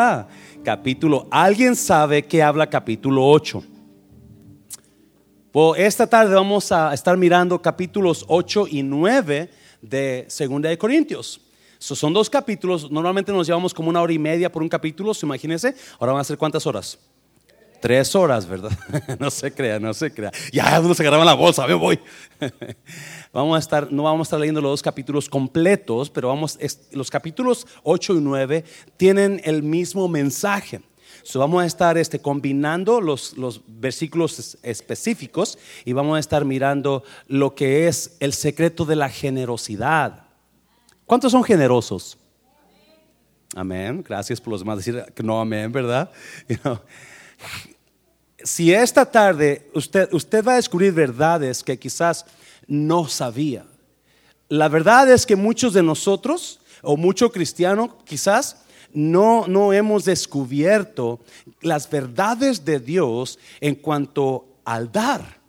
Ah, capítulo. ¿Alguien sabe qué habla capítulo 8? Pues esta tarde vamos a estar mirando capítulos 8 y 9 de Segunda de Corintios. son dos capítulos, normalmente nos llevamos como una hora y media por un capítulo, imagínense. Ahora van a ser cuántas horas? Tres horas, ¿verdad? no se crea, no se crea. Ya uno se agarraba la bolsa, me voy. vamos a estar, no vamos a estar leyendo los dos capítulos completos, pero vamos, los capítulos 8 y 9 tienen el mismo mensaje. So vamos a estar este, combinando los, los versículos específicos y vamos a estar mirando lo que es el secreto de la generosidad. ¿Cuántos son generosos? Amén. Gracias por los demás decir que no, amén, ¿verdad? si esta tarde usted, usted va a descubrir verdades que quizás no sabía. La verdad es que muchos de nosotros, o mucho cristiano quizás, no, no hemos descubierto las verdades de Dios en cuanto al dar.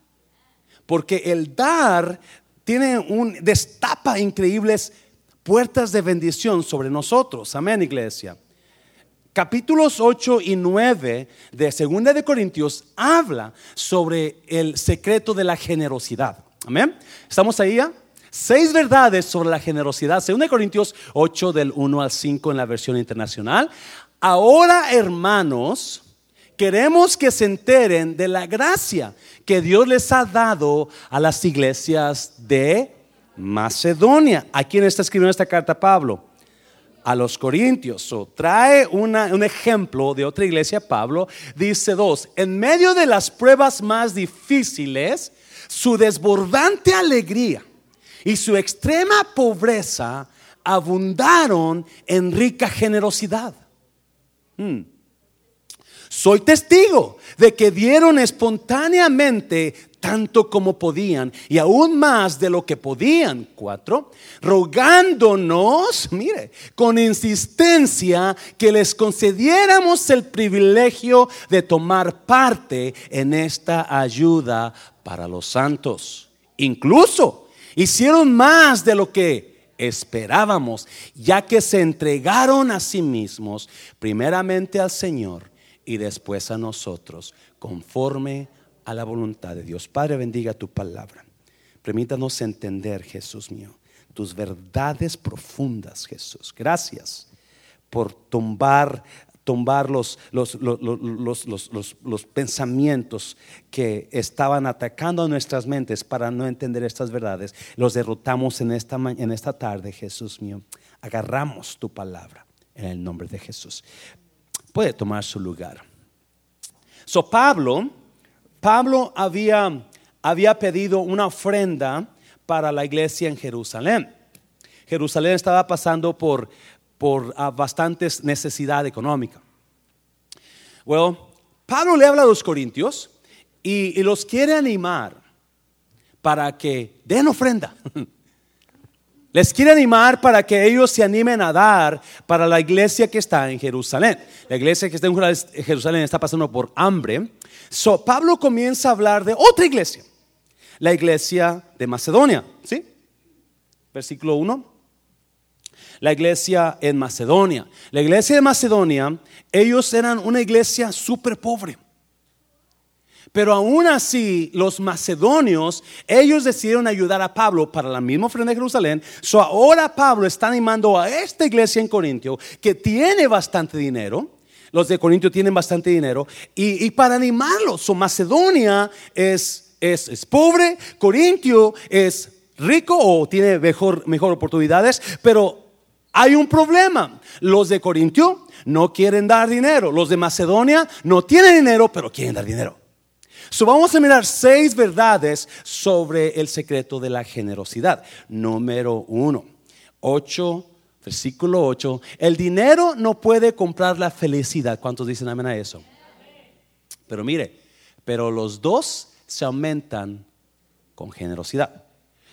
Porque el dar tiene un destapa increíbles puertas de bendición sobre nosotros. Amén, iglesia capítulos 8 y 9 de Segunda de Corintios habla sobre el secreto de la generosidad. Amén. ¿Estamos ahí ya? Seis verdades sobre la generosidad. Segunda de Corintios 8 del 1 al 5 en la versión internacional. Ahora, hermanos, queremos que se enteren de la gracia que Dios les ha dado a las iglesias de Macedonia. ¿A quién está escribiendo esta carta Pablo? A los Corintios. trae un ejemplo de otra iglesia, Pablo. Dice dos, en medio de las pruebas más difíciles, su desbordante alegría y su extrema pobreza abundaron en rica generosidad. Hmm. Soy testigo de que dieron espontáneamente tanto como podían y aún más de lo que podían. Cuatro, rogándonos, mire, con insistencia que les concediéramos el privilegio de tomar parte en esta ayuda para los santos. Incluso hicieron más de lo que esperábamos, ya que se entregaron a sí mismos, primeramente al Señor y después a nosotros, conforme a la voluntad de Dios. Padre, bendiga tu palabra. Permítanos entender, Jesús mío, tus verdades profundas, Jesús. Gracias por tumbar, tumbar los, los, los, pensamientos que estaban atacando a nuestras mentes para no entender estas verdades. Los derrotamos en esta, en esta tarde, Jesús mío. Agarramos tu palabra en el nombre de Jesús. Puede tomar su lugar. So Pablo Pablo había, había pedido una ofrenda para la iglesia en Jerusalén. Jerusalén estaba pasando por, por ah, bastantes necesidad económica. Bueno, Pablo le habla a los corintios y los quiere animar para que den ofrenda. Les quiere animar para que ellos se animen a dar para la iglesia que está en Jerusalén. La iglesia que está en Jerusalén está pasando por hambre So, Pablo comienza a hablar de otra iglesia, la iglesia de Macedonia, ¿sí? Versículo 1. La iglesia en Macedonia. La iglesia de Macedonia, ellos eran una iglesia súper pobre. Pero aún así, los macedonios, ellos decidieron ayudar a Pablo para la misma ofrenda de Jerusalén. So ahora Pablo está animando a esta iglesia en Corintio, que tiene bastante dinero, los de Corintio tienen bastante dinero. Y, para animarlos, so Macedonia es, es, pobre, Corintio es rico o tiene mejor, mejor oportunidades, pero hay un problema. Los de Corintio no quieren dar dinero. Los de Macedonia no tienen dinero, pero quieren dar dinero. So vamos a mirar seis verdades sobre el secreto de la generosidad. Número uno, ocho Versículo 8. El dinero no puede comprar la felicidad. ¿Cuántos dicen amén a eso? Pero mire, pero los dos se aumentan con generosidad.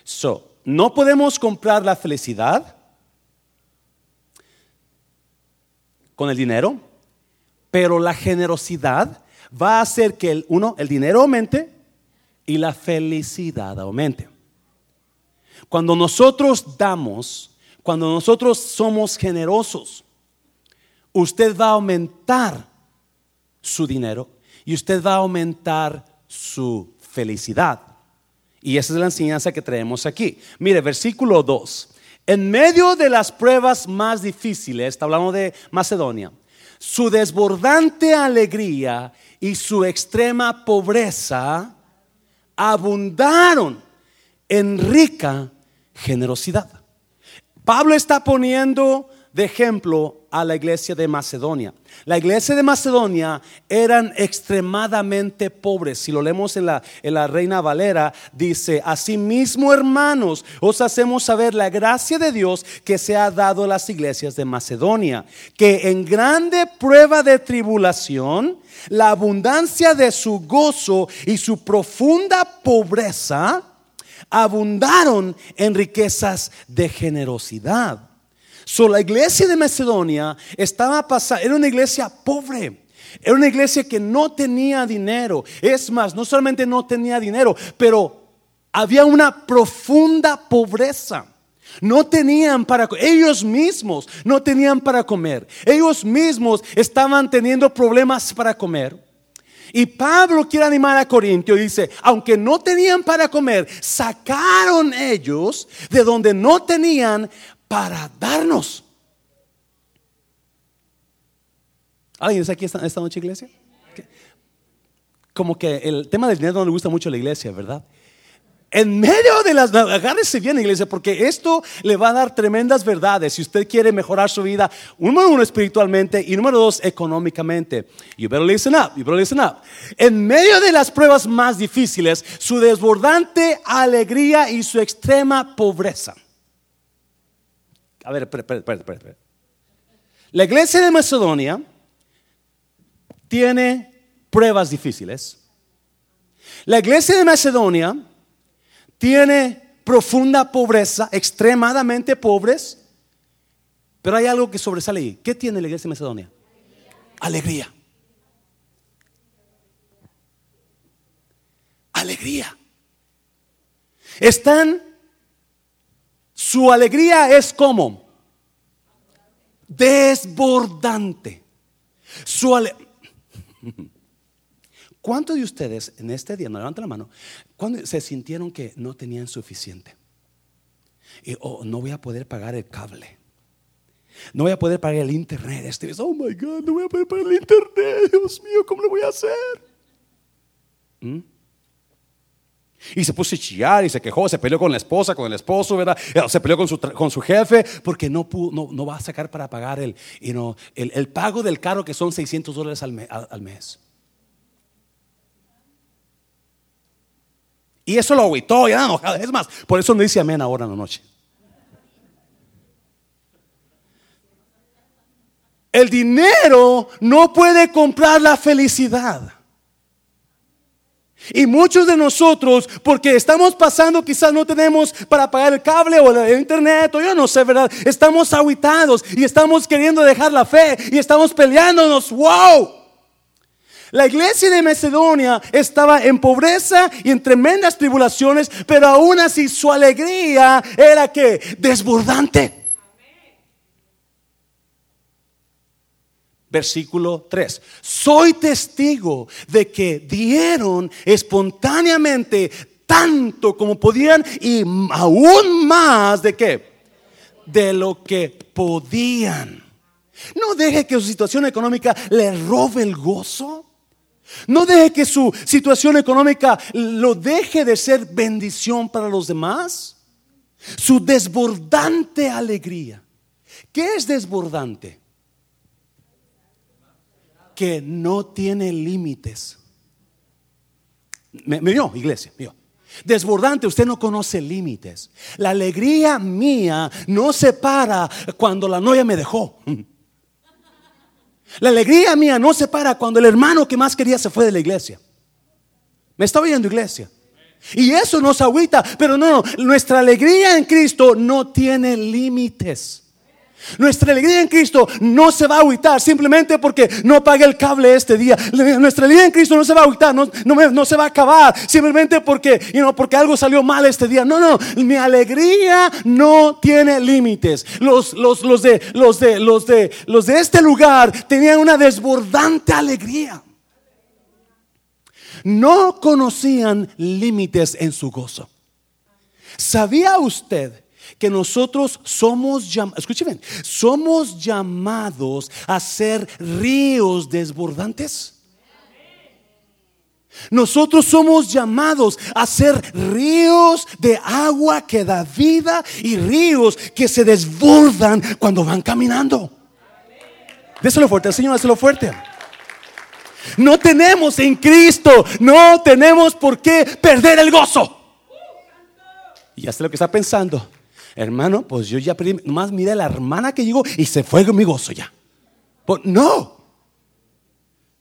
So, no podemos comprar la felicidad con el dinero, pero la generosidad va a hacer que el, uno, el dinero aumente y la felicidad aumente. Cuando nosotros damos, cuando nosotros somos generosos, usted va a aumentar su dinero y usted va a aumentar su felicidad. Y esa es la enseñanza que traemos aquí. Mire, versículo 2. En medio de las pruebas más difíciles, está hablando de Macedonia, su desbordante alegría y su extrema pobreza abundaron en rica generosidad. Pablo está poniendo de ejemplo a la iglesia de Macedonia. La iglesia de Macedonia eran extremadamente pobres. Si lo leemos en la, en la Reina Valera, dice, asimismo hermanos, os hacemos saber la gracia de Dios que se ha dado a las iglesias de Macedonia, que en grande prueba de tribulación, la abundancia de su gozo y su profunda pobreza abundaron en riquezas de generosidad. So, la iglesia de Macedonia estaba pasando, era una iglesia pobre. Era una iglesia que no tenía dinero. Es más, no solamente no tenía dinero, pero había una profunda pobreza. No tenían para ellos mismos no tenían para comer. Ellos mismos estaban teniendo problemas para comer. Y Pablo quiere animar a Corintio y dice, aunque no tenían para comer, sacaron ellos de donde no tenían para darnos. ¿Alguien está aquí esta, noche, iglesia? Como que el tema del dinero no le gusta mucho a la iglesia, ¿verdad? En medio de las, agárrese bien iglesia, porque esto le va a dar tremendas verdades si usted quiere mejorar su vida, número uno espiritualmente y número dos económicamente. You better listen up, you better listen up. En medio de las pruebas más difíciles, su desbordante alegría y su extrema pobreza a ver, espera, espera, espera, La iglesia de Macedonia tiene pruebas difíciles. La iglesia de Macedonia tiene profunda pobreza, extremadamente pobres, pero hay algo que sobresale ahí. ¿Qué tiene la iglesia de Macedonia? Alegría. Alegría. Están su alegría es como desbordante. Su ¿Cuántos de ustedes en este día, no levanten la mano, cuando se sintieron que no tenían suficiente? Y oh, no voy a poder pagar el cable. No voy a poder pagar el internet. Este, oh my God, no voy a poder pagar el internet. Dios mío, ¿cómo lo voy a hacer? ¿Mm? Y se puso a chillar y se quejó, se peleó con la esposa, con el esposo, ¿verdad? Eh, se peleó con su, con su jefe porque no, pudo, no, va a sacar para pagar el, el, pago del carro que son 600 dólares al, mes. Y eso lo agüitó, ya enojado. Es más, por eso no dice amén ahora en la noche. El dinero no puede comprar la felicidad. Y muchos de nosotros, porque estamos pasando, quizás no tenemos para pagar el cable o el internet, o yo no sé, ¿verdad? Estamos aguitados y estamos queriendo dejar la fe y estamos peleándonos. ¡Wow! La iglesia de Macedonia estaba en pobreza y en tremendas tribulaciones, pero aún así su alegría era que desbordante. Versículo 3. Soy testigo de que dieron espontáneamente tanto como podían y aún más de qué? De lo que podían. No deje que su situación económica le robe el gozo. No deje que su situación económica lo deje de ser bendición para los demás. Su desbordante alegría. ¿Qué es desbordante? Que no tiene límites. Me, vio, iglesia, vio. Desbordante, usted no conoce límites. La alegría mía no se para cuando la novia me dejó. La alegría mía no se para cuando el hermano que más quería se fue de la iglesia. Me está oyendo, iglesia. Y eso nos agüita, pero no, nuestra alegría en Cristo no tiene límites. Nuestra alegría en Cristo no se va a agüitar simplemente porque no pagué el cable este día. Nuestra alegría en Cristo no se va a agüitar, no, no, se va a acabar simplemente porque, porque algo salió mal este día. No, no, mi alegría no tiene límites. Los, los, los, de, los, de, los, de, los de este lugar tenían una desbordante alegría. No conocían límites en su gozo. ¿Sabía usted? Que nosotros somos escuchen somos llamados a ser ríos desbordantes. Nosotros somos llamados a ser ríos de agua que da vida y ríos que se desbordan cuando van caminando. Déselo fuerte, Señor, déselo fuerte. No tenemos en Cristo, no tenemos por qué perder el gozo. Y ya sé lo que está pensando. Hermano, pues yo ya perdí, nomás mira la hermana que llegó y se fue con mi gozo ya. Pues, no.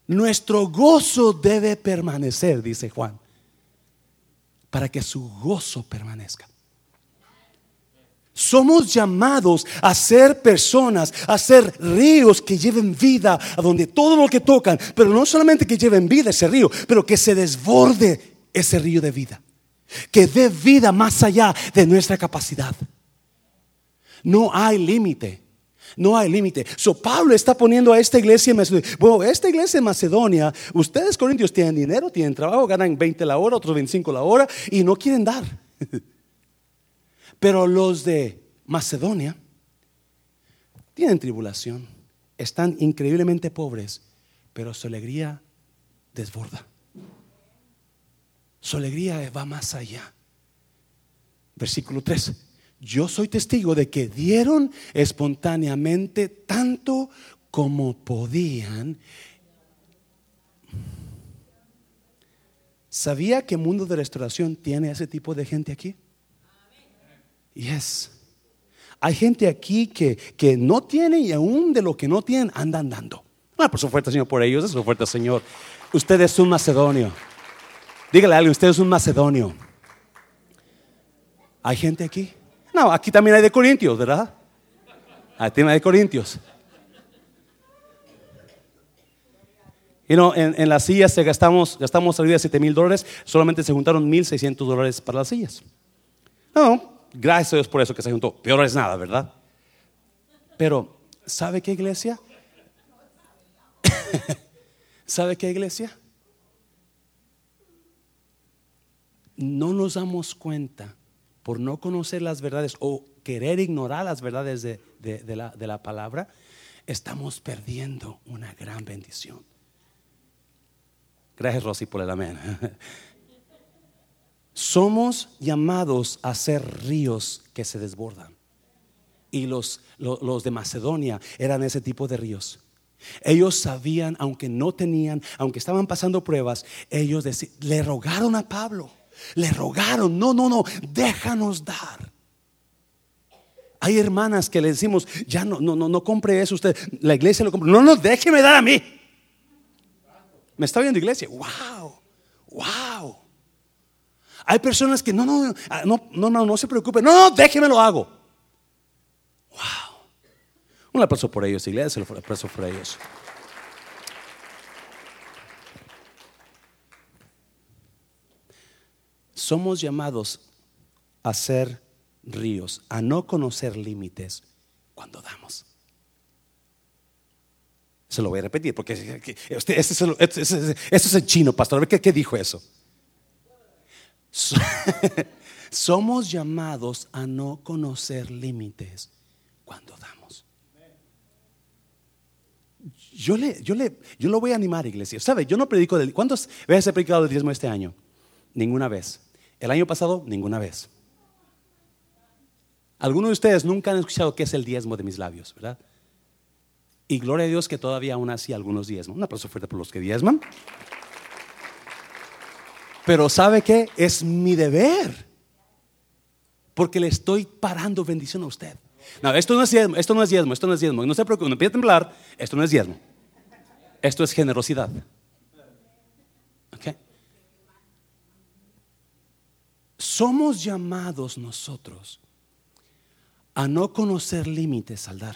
Nuestro gozo debe permanecer, dice Juan, para que su gozo permanezca. Somos llamados a ser personas, a ser ríos que lleven vida a donde todo lo que tocan, pero no solamente que lleven vida ese río, pero que se desborde ese río de vida, que dé vida más allá de nuestra capacidad. No hay límite. No hay límite. So Pablo está poniendo a esta iglesia en Macedonia. Bueno, esta iglesia en Macedonia, ustedes corintios tienen dinero, tienen trabajo, ganan 20 la hora, otros 25 la hora y no quieren dar. Pero los de Macedonia tienen tribulación, están increíblemente pobres, pero su alegría desborda. Su alegría va más allá. Versículo 3 yo soy testigo de que dieron espontáneamente tanto como podían. ¿Sabía que Mundo de Restauración tiene ese tipo de gente aquí? Yes. Hay gente aquí que, que no tiene y aún de lo que no tienen andan dando. Ah, por su fuerte Señor, por ellos, es su fuerte Señor. Usted es un macedonio. Dígale a alguien, usted es un macedonio. ¿Hay gente aquí? No, aquí también hay de Corintios, ¿verdad? Hay de Corintios. Y no, en, las sillas se gastamos, gastamos de 7 mil dólares, solamente se juntaron 1.600 dólares para las sillas. No, gracias a Dios por eso que se juntó. Peor es nada, ¿verdad? Pero, ¿sabe qué iglesia? ¿Sabe qué iglesia? No nos damos cuenta por no conocer las verdades o querer ignorar las verdades de, la, palabra, estamos perdiendo una gran bendición. Gracias, Rosy, por el amén. Somos llamados a ser ríos que se desbordan. Y los, los, de Macedonia eran ese tipo de ríos. Ellos sabían, aunque no tenían, aunque estaban pasando pruebas, ellos le rogaron a Pablo le rogaron, no, no, no, déjanos dar. Hay hermanas que le decimos, ya no, no, no, no compre eso usted, la iglesia lo compra. No, no, déjeme dar a mí. Me está viendo iglesia, wow, wow. Hay personas que no, no, no, no, no, no se preocupen, no, no, déjeme lo hago. Wow. Un aplauso por ellos, iglesia, un aplauso por ellos. Somos llamados a ser ríos, a no conocer límites cuando damos. Se lo voy a repetir porque este es, en chino, pastor. A ver qué, dijo eso. Somos llamados a no conocer límites cuando damos. Yo le, yo le, yo lo voy a animar, iglesia. ¿Sabe? Yo no predico del. ¿Cuántas veces he predicado el diezmo este año? Ninguna vez. El año pasado, ninguna vez. Algunos de ustedes nunca han escuchado qué es el diezmo de mis labios, ¿verdad? Y gloria a Dios que todavía aún así algunos diezmos. Un aplauso por los que diezman. Pero ¿sabe qué? Es mi deber. Porque le estoy parando bendición a usted. No, esto no es diezmo, esto no es diezmo, esto no es diezmo. No se preocupe, no empiece a temblar, esto no es diezmo. Esto es generosidad. Somos llamados nosotros a no conocer límites al dar.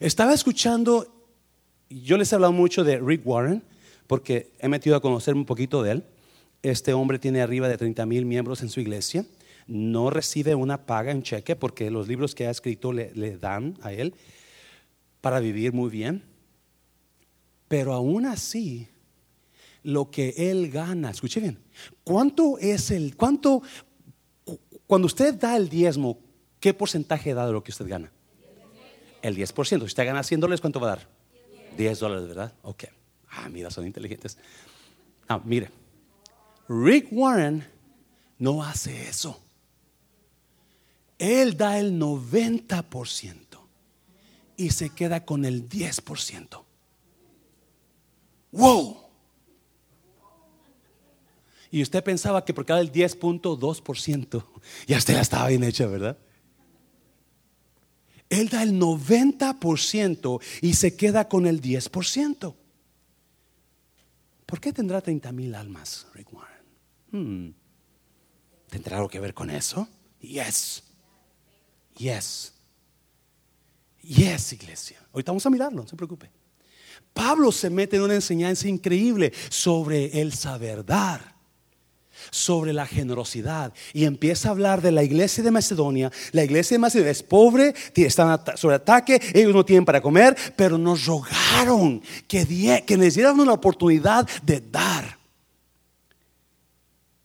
Estaba escuchando, yo les he hablado mucho de Rick Warren, porque he metido a conocer un poquito de él. Este hombre tiene arriba de 30 mil miembros en su iglesia. No recibe una paga en cheque porque los libros que ha escrito le, le dan a él para vivir muy bien. Pero aún así, lo que él gana, escuche bien, ¿cuánto es el, cuánto, cuando usted da el diezmo, qué porcentaje da de lo que usted gana? El 10%. Si usted gana 100 dólares, ¿cuánto va a dar? 10 dólares, ¿verdad? Ok. Ah, mira, son inteligentes. Ah, mire, Rick Warren no hace eso. Él da el 90% y se queda con el 10%. ¡Wow! Y usted pensaba que por cada el 10.2%, ya usted la estaba bien hecha, ¿verdad? Él da el 90% y se queda con el 10%. ¿Por qué tendrá 30 mil almas, Rick Warren? Hmm. ¿Tendrá algo que ver con eso? Yes. Yes. Yes, iglesia. Ahorita vamos a mirarlo, no se preocupe. Pablo se mete en una enseñanza increíble sobre el saber dar sobre la generosidad y empieza a hablar de la iglesia de Macedonia. La iglesia de Macedonia es pobre, están sobre ataque, ellos no tienen para comer, pero nos rogaron que, que les dieran una oportunidad de dar.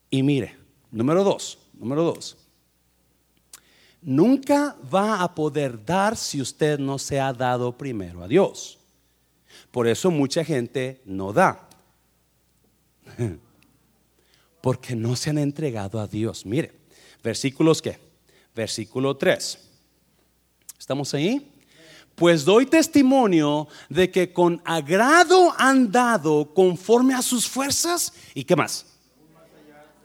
Y mire, número dos, número dos. Nunca va a poder dar si usted no se ha dado primero a Dios. Por eso mucha gente no da. porque no se han entregado a Dios. Mire, versículos qué? Versículo 3. ¿Estamos ahí? Pues doy testimonio de que con agrado han dado conforme a sus fuerzas. ¿Y qué más?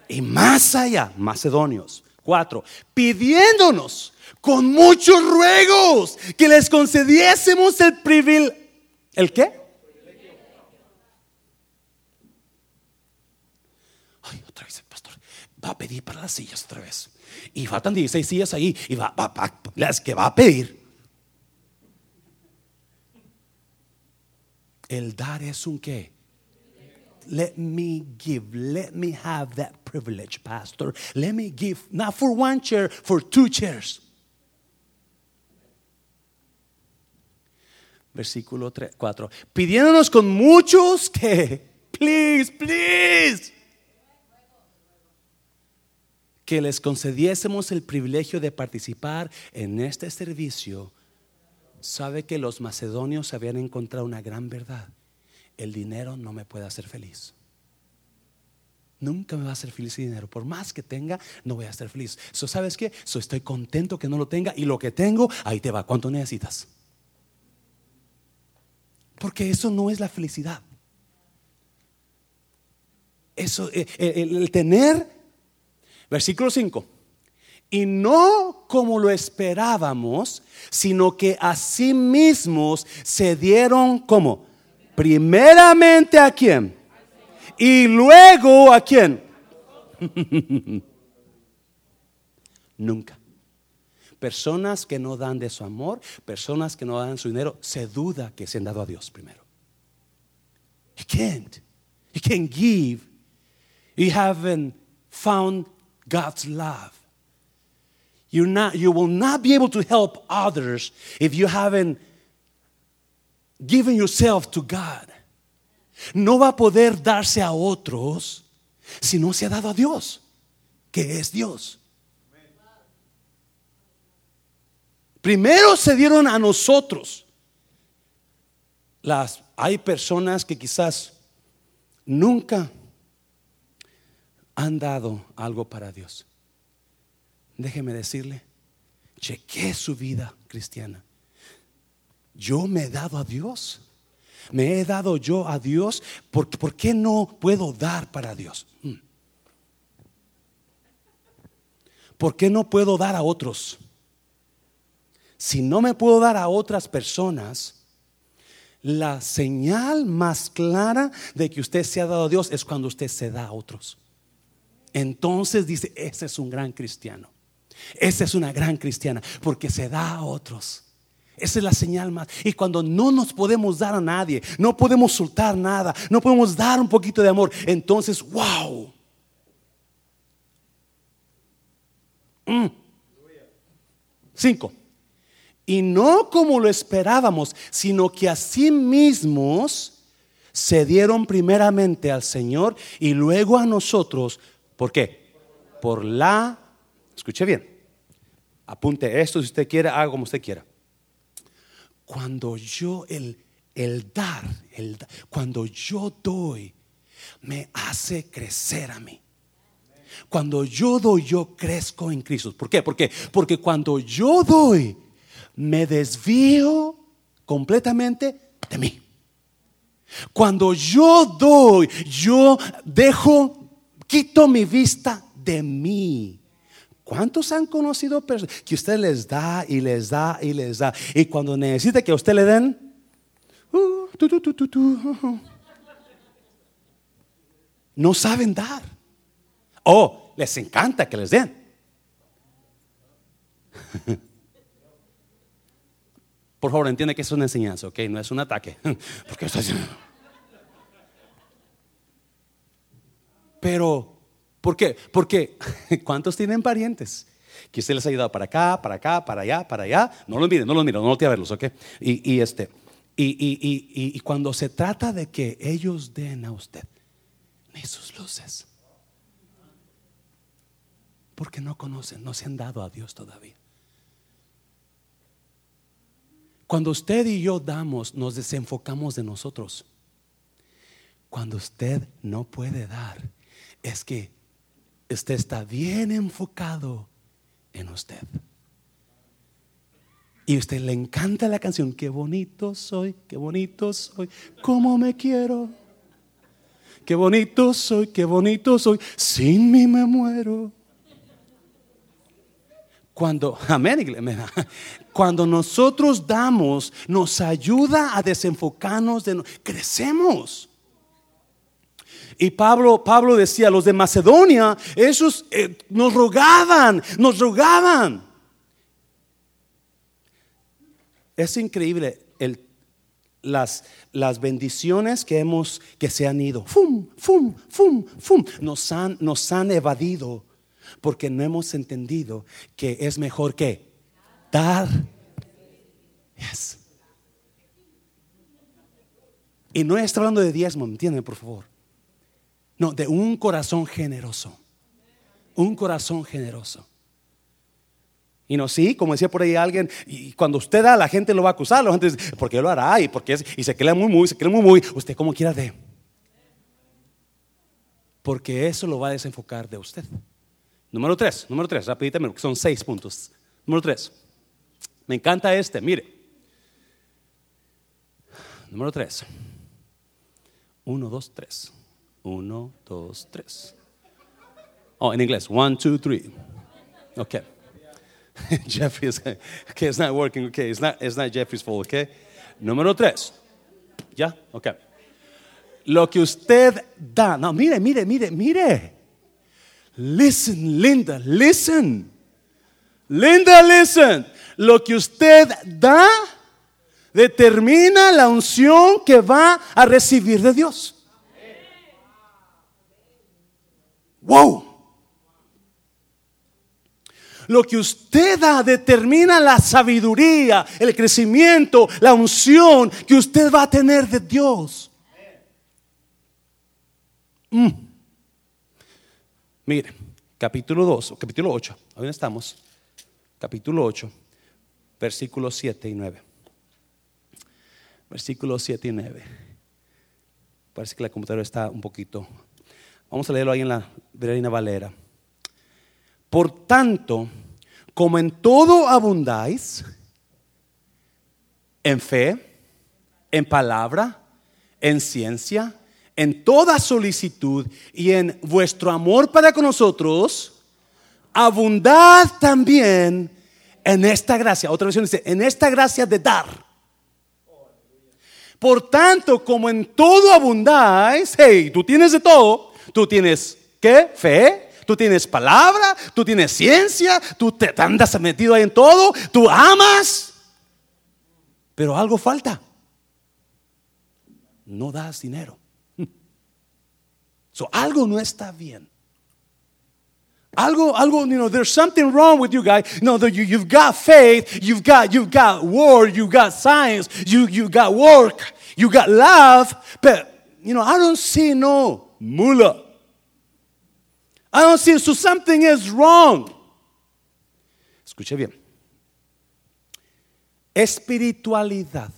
Y más allá, macedonios. Cuatro, pidiéndonos con muchos ruegos que les concediésemos el privilegio. ¿El qué? Va a pedir para las sillas otra vez. Y faltan 16 sillas ahí y va, va, va, las que va a pedir. El dar es un qué. Let me give, let me have that privilege, pastor. Let me give, not for one chair, for two chairs. Versículo 3, 4. Pidiéndonos con muchos que, please, please que les concediésemos el privilegio de participar en este servicio, sabe que los macedonios habían encontrado una gran verdad. El dinero no me puede hacer feliz. Nunca me va a hacer feliz el dinero. Por más que tenga, no voy a ser feliz. So, ¿Sabes qué? So, estoy contento que no lo tenga y lo que tengo, ahí te va. ¿Cuánto necesitas? Porque eso no es la felicidad. Eso, eh, el tener Versículo 5. Y no como lo esperábamos, sino que a sí mismos se dieron como primeramente a quién y luego a quién. Nunca. Personas que no dan de su amor, personas que no dan su dinero, se duda que se han dado a Dios primero. You can't. You can't give. You haven't found God's love. You're not, you will not be able to help others if you haven't given yourself to God. No va a poder darse a otros si no se ha dado a Dios, que es Dios. Primero se dieron a nosotros. Las, hay personas que quizás nunca han dado algo para Dios. Déjeme decirle, chequé su vida cristiana. Yo me he dado a Dios. Me he dado yo a Dios. ¿Por, ¿por qué no puedo dar para Dios? Hmm. ¿Por qué no puedo dar a otros? Si no me puedo dar a otras personas, la señal más clara de que usted se ha dado a Dios es cuando usted se da a otros. Entonces dice, ese es un gran cristiano. Esa es una gran cristiana porque se da a otros. Esa es la señal más. Y cuando no nos podemos dar a nadie, no podemos soltar nada, no podemos dar un poquito de amor, entonces, wow. Mm. Cinco. Y no como lo esperábamos, sino que así mismos se dieron primeramente al Señor y luego a nosotros. ¿Por qué? Por la, escuche bien, apunte esto si usted quiere, haga como usted quiera cuando yo, el, el dar, el, cuando yo doy, me hace crecer a mí. Cuando yo doy, yo crezco en Cristo. ¿Por qué? Porque, porque cuando yo doy, me desvío completamente de mí. Cuando yo doy, yo dejo, quito mi vista de mí. ¿Cuántos han conocido personas que usted les da y les da y les da? Y cuando necesita que usted le den, uh, no saben dar. Oh, les encanta que les den. Por favor, entiende que es una enseñanza, ¿ok? No es un ataque. Porque está Pero ¿Por qué? Porque ¿cuántos tienen parientes? Que usted les ha ayudado para acá, para acá, para allá, para allá. No los miren, no los miren, no a verlos, ¿ok? Y, este, y, y, cuando se trata de que ellos den a usted ni sus luces, porque no conocen, no se han dado a Dios todavía. Cuando usted y yo damos, nos desenfocamos de nosotros. Cuando usted no puede dar, es que usted está bien enfocado en usted. Y a usted le encanta la canción, qué bonito soy, qué bonito soy, cómo me quiero. Qué bonito soy, qué bonito soy, sin mí me muero. Cuando, amén, cuando nosotros damos, nos ayuda a desenfocarnos, de, crecemos. Y Pablo, Pablo decía, los de Macedonia, esos eh, nos rogaban, nos rogaban. Es increíble el, las, las bendiciones que hemos, que se han ido. Fum, fum, fum, fum. Nos han, nos han evadido porque no hemos entendido que es mejor que dar. Yes. Y no estoy hablando de diezmo, ¿entienden, por favor? No, de un corazón generoso. Un corazón generoso. Y no, sí, como decía por ahí alguien, y cuando usted da, la gente lo va a acusar, la gente dice, ¿por qué lo hará? Y, porque y se cree muy, muy, se cree muy, muy, usted como quiera de. Porque eso lo va a desenfocar de usted. Número tres, número tres, rapidito, son seis puntos. Número tres, me encanta este, mire. Número tres, uno, dos, tres. Uno, dos, tres. Oh, in inglés. One, two, three. Okay. Jeffrey is, okay, it's not working. Okay, it's not, it's not Jeffrey's fault. Okay. Número tres. ¿Ya? Ok. Lo que usted da. No, mire, mire, mire, mire. Listen, Linda, listen. Linda, listen. Lo que usted da determina la unción que va a recibir de Dios. Wow. Lo que usted da determina la sabiduría, el crecimiento, la unción que usted va a tener de Dios. Mm. Mire, capítulo 2, capítulo 8, ¿dónde estamos? Capítulo 8, versículos 7 y 9. Versículos 7 y 9. Parece que la computadora está un poquito Vamos a leerlo ahí en la Reina Valera. Por tanto, como en todo abundáis, en fe, en palabra, en ciencia, en toda solicitud y en vuestro amor para con nosotros, abundad también en esta gracia. Otra versión dice, en esta gracia de dar. Por tanto, como en todo abundáis, hey, tú tienes de todo, Tú tienes qué? Fe, tú tienes palabra, tú tienes ciencia, tú te andas metido ahí en todo, tú amas, pero algo falta. No das dinero. So, algo no está bien. Algo, algo, you know, there's something wrong with you guys. No, you, you've got faith, you've got, you've got word, you've got science, you, you got work, you got love, but, you know, I don't see no mula. I don't see, so something is wrong. Escuche bien. Espiritualidad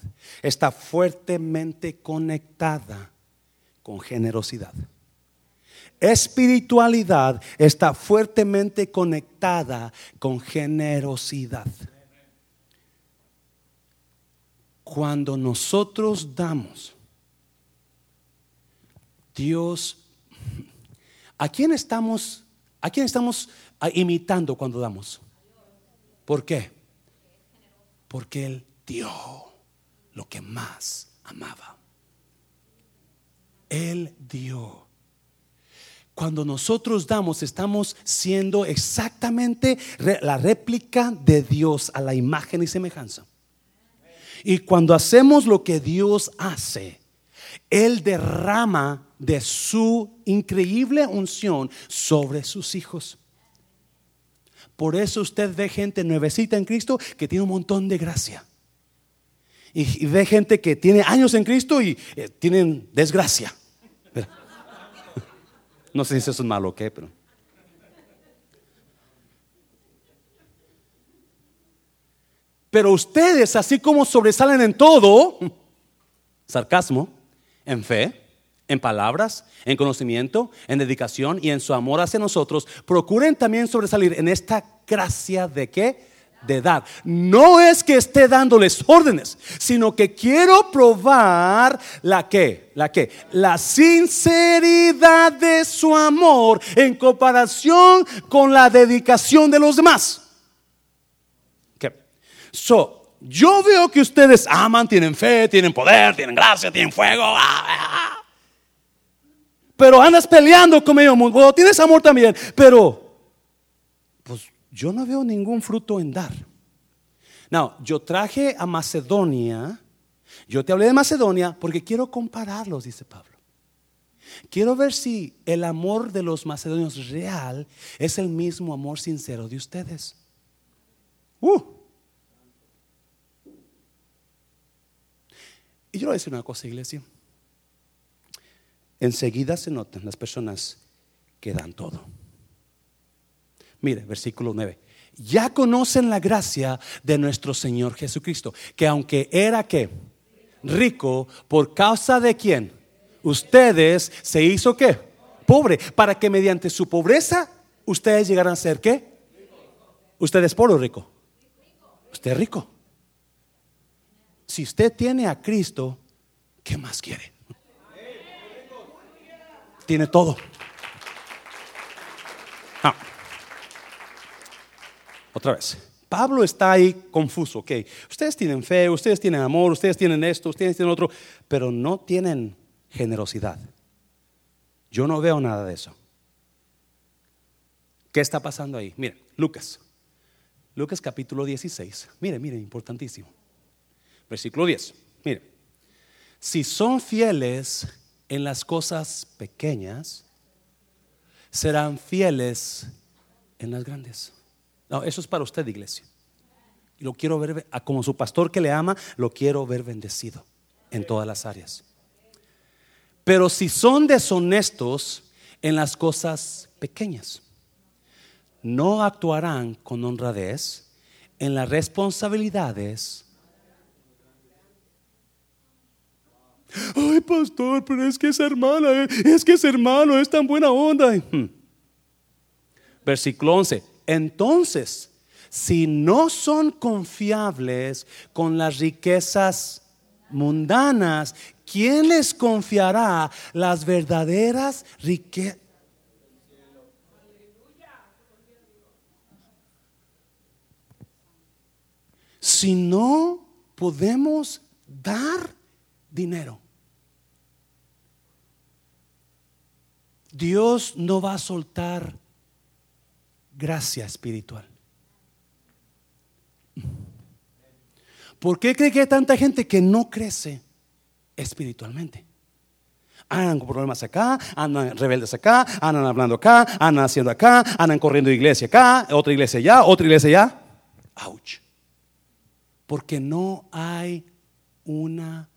está fuertemente conectada con generosidad espiritualidad está fuertemente conectada con generosidad. Cuando nosotros damos, Dios, ¿a quién estamos, a quién estamos imitando cuando damos? ¿Por qué? Porque Él dio lo que más amaba. Él dio. Cuando nosotros damos, estamos siendo exactamente la réplica de Dios a la imagen y semejanza. Y cuando hacemos lo que Dios hace, Él derrama de su increíble unción sobre sus hijos. Por eso usted ve gente nuevecita en Cristo que tiene un montón de gracia. Y, ve gente que tiene años en Cristo y eh, tienen desgracia. No sé si eso es malo o qué, pero. Pero ustedes, así como sobresalen en todo, sarcasmo, en fe, en palabras, en conocimiento, en dedicación y en su amor hacia nosotros, procuren también sobresalir en esta gracia de qué? de dar. No es que esté dándoles órdenes, sino que quiero probar la que, la que, la sinceridad de su amor en comparación con la dedicación de los demás. So, yo veo que ustedes aman, tienen fe, tienen poder, tienen gracia, tienen fuego. Ah, ah, ah. Pero andas peleando con ellos. tienes amor también, pero yo no veo ningún fruto en dar. No, yo traje a Macedonia, yo te hablé de Macedonia porque quiero compararlos, dice Pablo. Quiero ver si el amor de los macedonios real es el mismo amor sincero de ustedes. Uh. Y yo le voy a decir una cosa, iglesia. Enseguida se notan las personas que dan todo. Mire, versículo 9. Ya conocen la gracia de nuestro Señor Jesucristo, que aunque era que rico, por causa de quién? Ustedes se hizo qué? Pobre, para que mediante su pobreza ustedes llegaran a ser qué? ¿Usted es pobre o rico? Usted es rico. Si usted tiene a Cristo, ¿qué más quiere? Tiene todo. Ah. Otra vez. Pablo está ahí confuso, ok. Ustedes tienen fe, ustedes tienen amor, ustedes tienen esto, ustedes tienen otro, pero no tienen generosidad. Yo no veo nada de eso. ¿Qué está pasando ahí? Miren, Lucas. Lucas capítulo 16. Mire, mire, importantísimo. Versículo 10. Mire. Si son fieles en las cosas pequeñas, serán fieles en las grandes. Eso es para usted, iglesia. Lo quiero ver, como su pastor que le ama, lo quiero ver bendecido en todas las áreas. Pero si son deshonestos en las cosas pequeñas, no actuarán con honradez en las responsabilidades. Ay, pastor, pero es que es hermana, es que es hermano, es tan buena onda. Hmm. Versículo 11 entonces, si no son confiables con las riquezas mundanas, ¿quién les confiará las verdaderas riquezas? Si no podemos dar dinero, Dios no va a soltar gracia espiritual. ¿Por qué cree que hay tanta gente que no crece espiritualmente? Andan con problemas acá, andan rebeldes acá, andan hablando acá, andan haciendo acá, andan corriendo iglesia acá, otra iglesia allá, otra iglesia allá. Ouch. Porque no hay una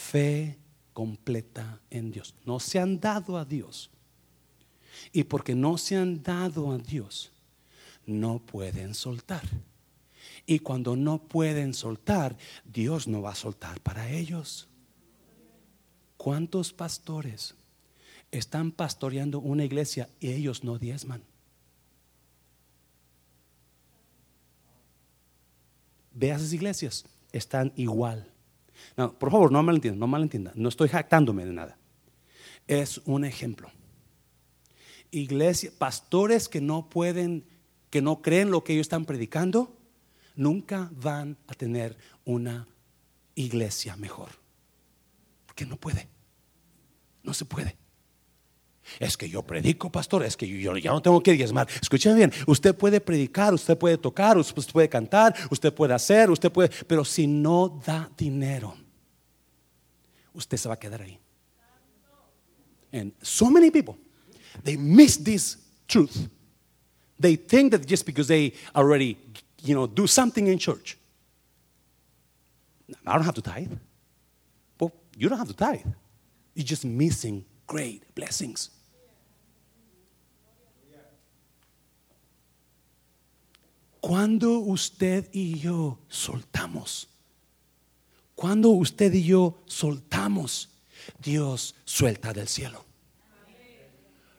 fe completa en Dios. No se han dado a Dios. Y porque no se han dado a Dios, no pueden soltar. Y cuando no pueden soltar, Dios no va a soltar para ellos. ¿Cuántos pastores están pastoreando una iglesia y ellos no diezman? Ve a esas iglesias, están igual. No, por favor, no malentiendan, no malentiendan. No estoy jactándome de nada. Es un ejemplo. Iglesia, pastores que no pueden, que no creen lo que ellos están predicando, nunca van a tener una iglesia mejor. Porque no puede. No se puede. Es que yo predico, pastor, es que yo ya no tengo que diezmar. Escuchen bien, usted puede predicar, usted puede tocar, usted puede cantar, usted puede hacer, usted puede, pero si no da dinero, usted se va a quedar ahí. And so many people, they miss this truth. They think that just because they already, you know, do something in church, I don't have to tithe. Well, you don't have to tithe. You're just missing great blessings. Cuando usted y yo soltamos, cuando usted y yo soltamos, Dios suelta del cielo.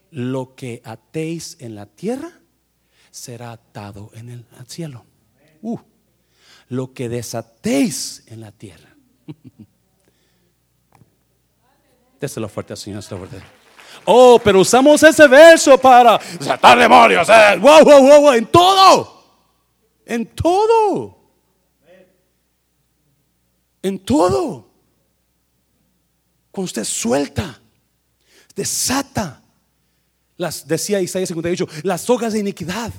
Lo que atéis en la tierra será atado en el cielo. Uh, lo que desatéis en la tierra. Déselo fuerte, Señor, fuerte. Oh, pero usamos ese verso para desatar demonios. Eh. Wow, wow, wow, en todo. En todo. En todo. Cuando usted suelta, desata, las, decía Isaías 58, las hojas de iniquidad,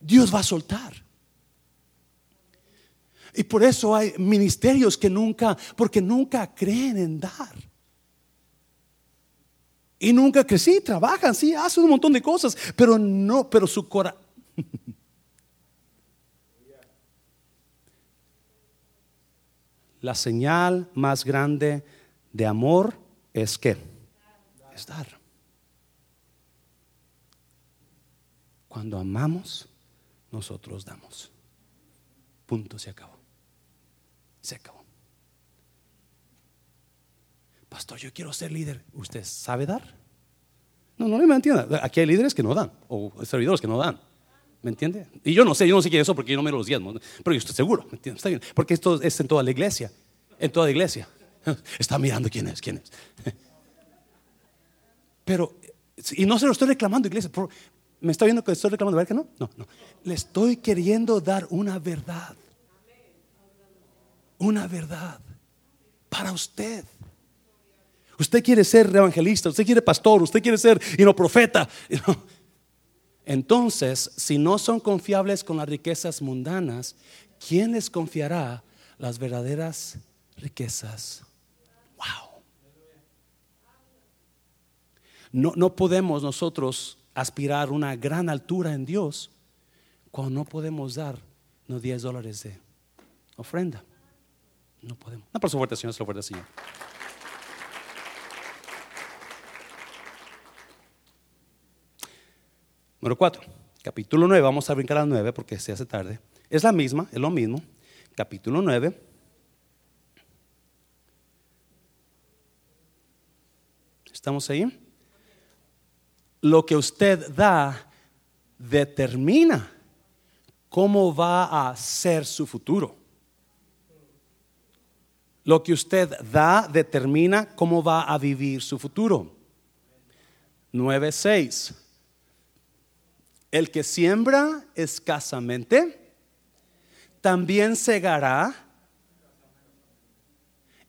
Dios va a soltar. Y por eso hay ministerios que nunca, porque nunca creen en dar. Y nunca que sí, trabajan, sí, hacen un montón de cosas, pero no, pero su corazón. La señal más grande de amor es que es dar. Cuando amamos, nosotros damos. Punto, se acabó. Se acabó. Pastor, yo quiero ser líder. ¿Usted sabe dar? No, no me entienda. Aquí hay líderes que no dan, o servidores que no dan. ¿Me entiende? Y yo no sé, yo no sé qué es eso porque yo no me los diezmos, pero yo estoy seguro, ¿me entiende? Está bien, porque esto es en toda la iglesia, en toda la iglesia. Está mirando quién es, quién es. Pero, y no se lo estoy reclamando, iglesia. ¿Me está viendo que estoy reclamando? ¿Verdad que no? No, no. Le estoy queriendo dar una verdad. Una verdad para usted. Usted quiere ser evangelista, usted quiere pastor, usted quiere ser y no profeta. Entonces, si no son confiables con las riquezas mundanas, ¿quién les confiará las verdaderas riquezas? Wow. No, no podemos nosotros aspirar una gran altura en Dios cuando no podemos dar los 10 dólares de ofrenda. No podemos. No, por su Señor, su fuerte, Señor. Número 4, capítulo 9, vamos a brincar al 9 porque se hace tarde. Es la misma, es lo mismo. Capítulo 9. ¿Estamos ahí? Lo que usted da determina cómo va a ser su futuro. Lo que usted da determina cómo va a vivir su futuro. 9.6 el que siembra escasamente, también segará.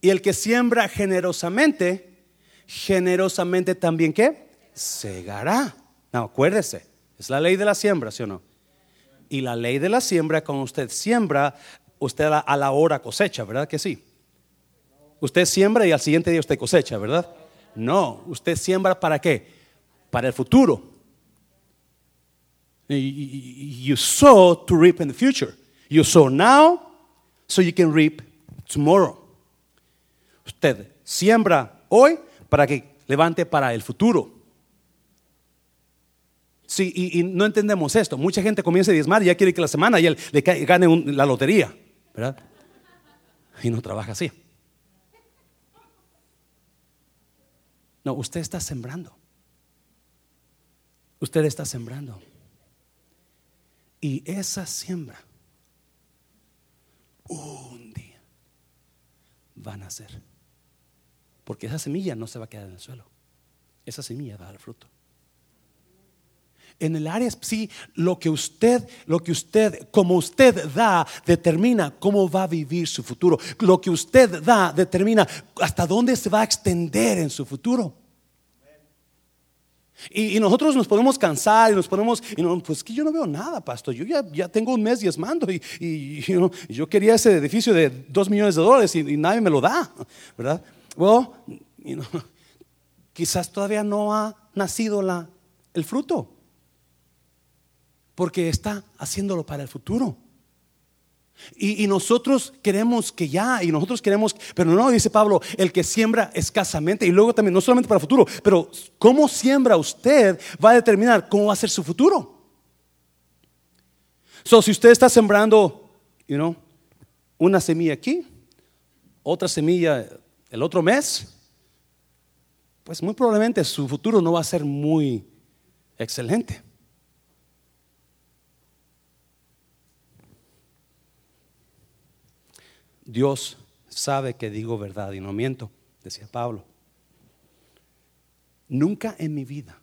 Y el que siembra generosamente, generosamente también qué? Segará. No, acuérdese, Es la ley de la siembra, ¿sí o no? Y la ley de la siembra, cuando usted siembra, usted a la hora cosecha, ¿verdad que sí? Usted siembra y al siguiente día usted cosecha, ¿verdad? No, usted siembra para qué? Para el futuro. You sow to reap in the future. You sow now so you can reap tomorrow. Usted siembra hoy para que levante para el futuro. Sí, y, no entendemos esto. Mucha gente comienza a diezmar y ya quiere que la semana ya le gane la lotería, ¿verdad? Y no trabaja así. No, usted está sembrando. Usted está sembrando. Y esa siembra un día va a nacer. Porque esa semilla no se va a quedar en el suelo. Esa semilla va a dar fruto. En el área, sí, lo que usted, lo que usted, como usted da, determina cómo va a vivir su futuro. Lo que usted da, determina hasta dónde se va a extender en su futuro. Y, nosotros nos podemos cansar y nos ponemos, y no, pues que yo no veo nada, pastor. Yo ya, tengo un mes diezmando y, y, yo quería ese edificio de dos millones de dólares y, nadie me lo da, ¿verdad? Bueno, quizás todavía no ha nacido el fruto, porque está haciéndolo para el futuro. Y, nosotros queremos que ya, y nosotros queremos, pero no, dice Pablo, el que siembra escasamente, y luego también, no solamente para el futuro, pero cómo siembra usted va a determinar cómo va a ser su futuro. So, si usted está sembrando, you know, una semilla aquí, otra semilla el otro mes, pues muy probablemente su futuro no va a ser muy excelente. Dios sabe que digo verdad y no miento, decía Pablo. Nunca en mi vida,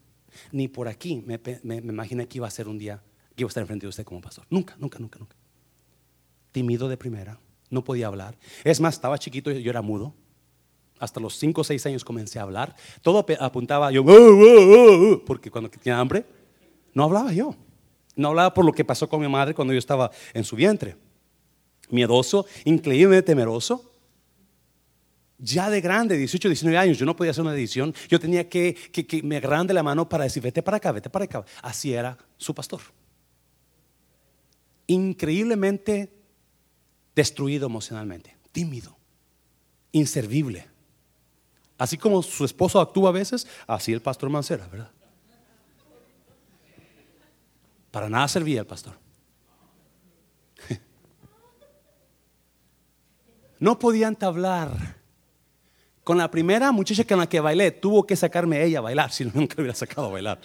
ni por aquí, me, imaginé que iba a ser un día que iba a estar enfrente de usted como pastor. Nunca, nunca, nunca, nunca. Tímido de primera, no podía hablar. Es más, estaba chiquito y yo era mudo. Hasta los 5 o 6 años comencé a hablar. Todo apuntaba yo, porque cuando tenía hambre, no hablaba yo. No hablaba por lo que pasó con mi madre cuando yo estaba en su vientre miedoso, increíblemente temeroso. Ya de grande, 18, 19 años, yo no podía hacer una edición. Yo tenía que, que, me agarraran de la mano para decir, vete para acá, vete para acá. Así era su pastor. Increíblemente destruido emocionalmente, tímido, inservible. Así como su esposo actúa a veces, así el pastor Mancera, ¿verdad? Para nada servía el pastor. No podían hablar. Con la primera muchacha con la que bailé, tuvo que sacarme ella a bailar, si no, nunca hubiera sacado a bailar.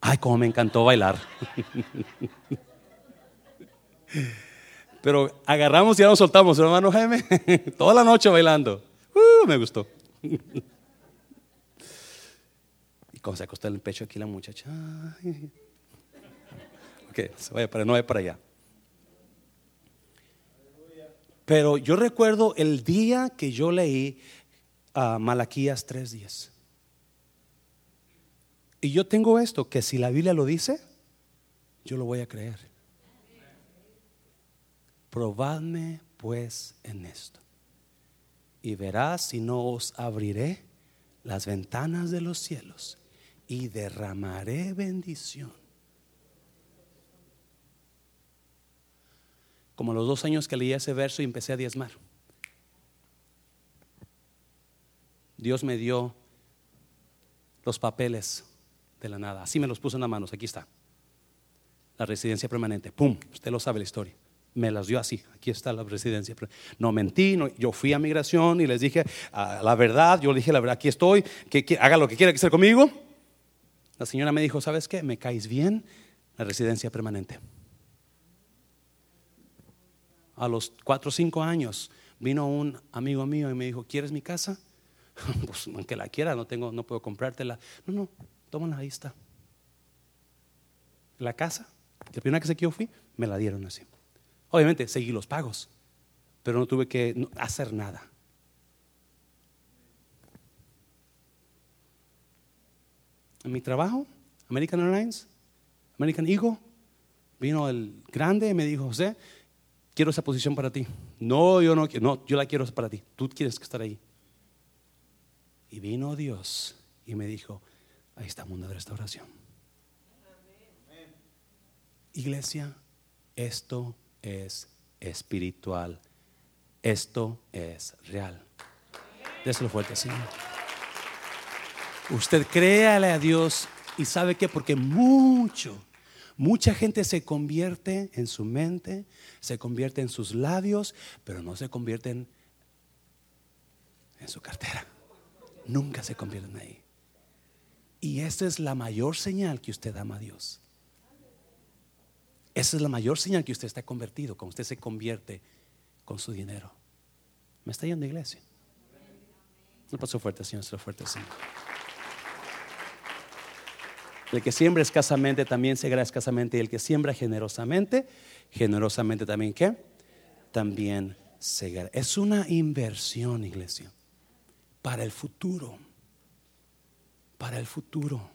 Ay, cómo me encantó bailar. Pero agarramos y ya nos soltamos, hermano Jaime, toda la noche bailando. Uh, me gustó. Y como se acostó en el pecho aquí la muchacha. Que se vaya no vaya para allá. Pero yo recuerdo el día que yo leí a Malaquías 3:10. Y yo tengo esto, que si la Biblia lo dice, yo lo voy a creer. Probadme pues en esto. Y verás si no os abriré las ventanas de los cielos y derramaré bendición como los dos años que leí ese verso y empecé a diezmar. Dios me dio los papeles de la nada. Así me los puso en las manos. Aquí está. La residencia permanente. ¡Pum! Usted lo sabe la historia. Me las dio así. Aquí está la residencia. No mentí. yo fui a migración y les dije la verdad. Yo le dije la verdad. Aquí estoy. Que, haga lo que quiera que sea conmigo. La señora me dijo, ¿sabes qué? Me caes bien. La residencia permanente a los cuatro o cinco años, vino un amigo mío y me dijo, ¿quieres mi casa? pues aunque la quiera, no, tengo, no puedo comprártela. No, no, tómala, ahí está. La casa, la primera casa que yo fui, me la dieron así. Obviamente seguí los pagos, pero no tuve que hacer nada. en mi trabajo, American Airlines, American Eagle, vino el grande y me dijo, José, quiero esa posición para ti. No, yo no quiero, no, yo la quiero para ti. Tú quieres que estar ahí. Y vino Dios y me dijo, ahí está mundo de restauración. Iglesia, esto es espiritual. Esto es real. Déselo fuerte, Señor. Usted créale a Dios y sabe que porque mucho, mucha gente se convierte en su mente, se convierte en sus labios, pero no se convierten en su cartera. Nunca se convierten ahí. Y esa es la mayor señal que usted ama a Dios. Esa es la mayor señal que usted está convertido, cuando usted se convierte con su dinero. ¿Me está yendo iglesia? No pasó fuerte, Señor, se fuerte, Señor. El que siembra escasamente también segará escasamente. Y el que siembra generosamente, generosamente también, ¿qué? También segará. Es una inversión, iglesia, para el futuro. Para el futuro.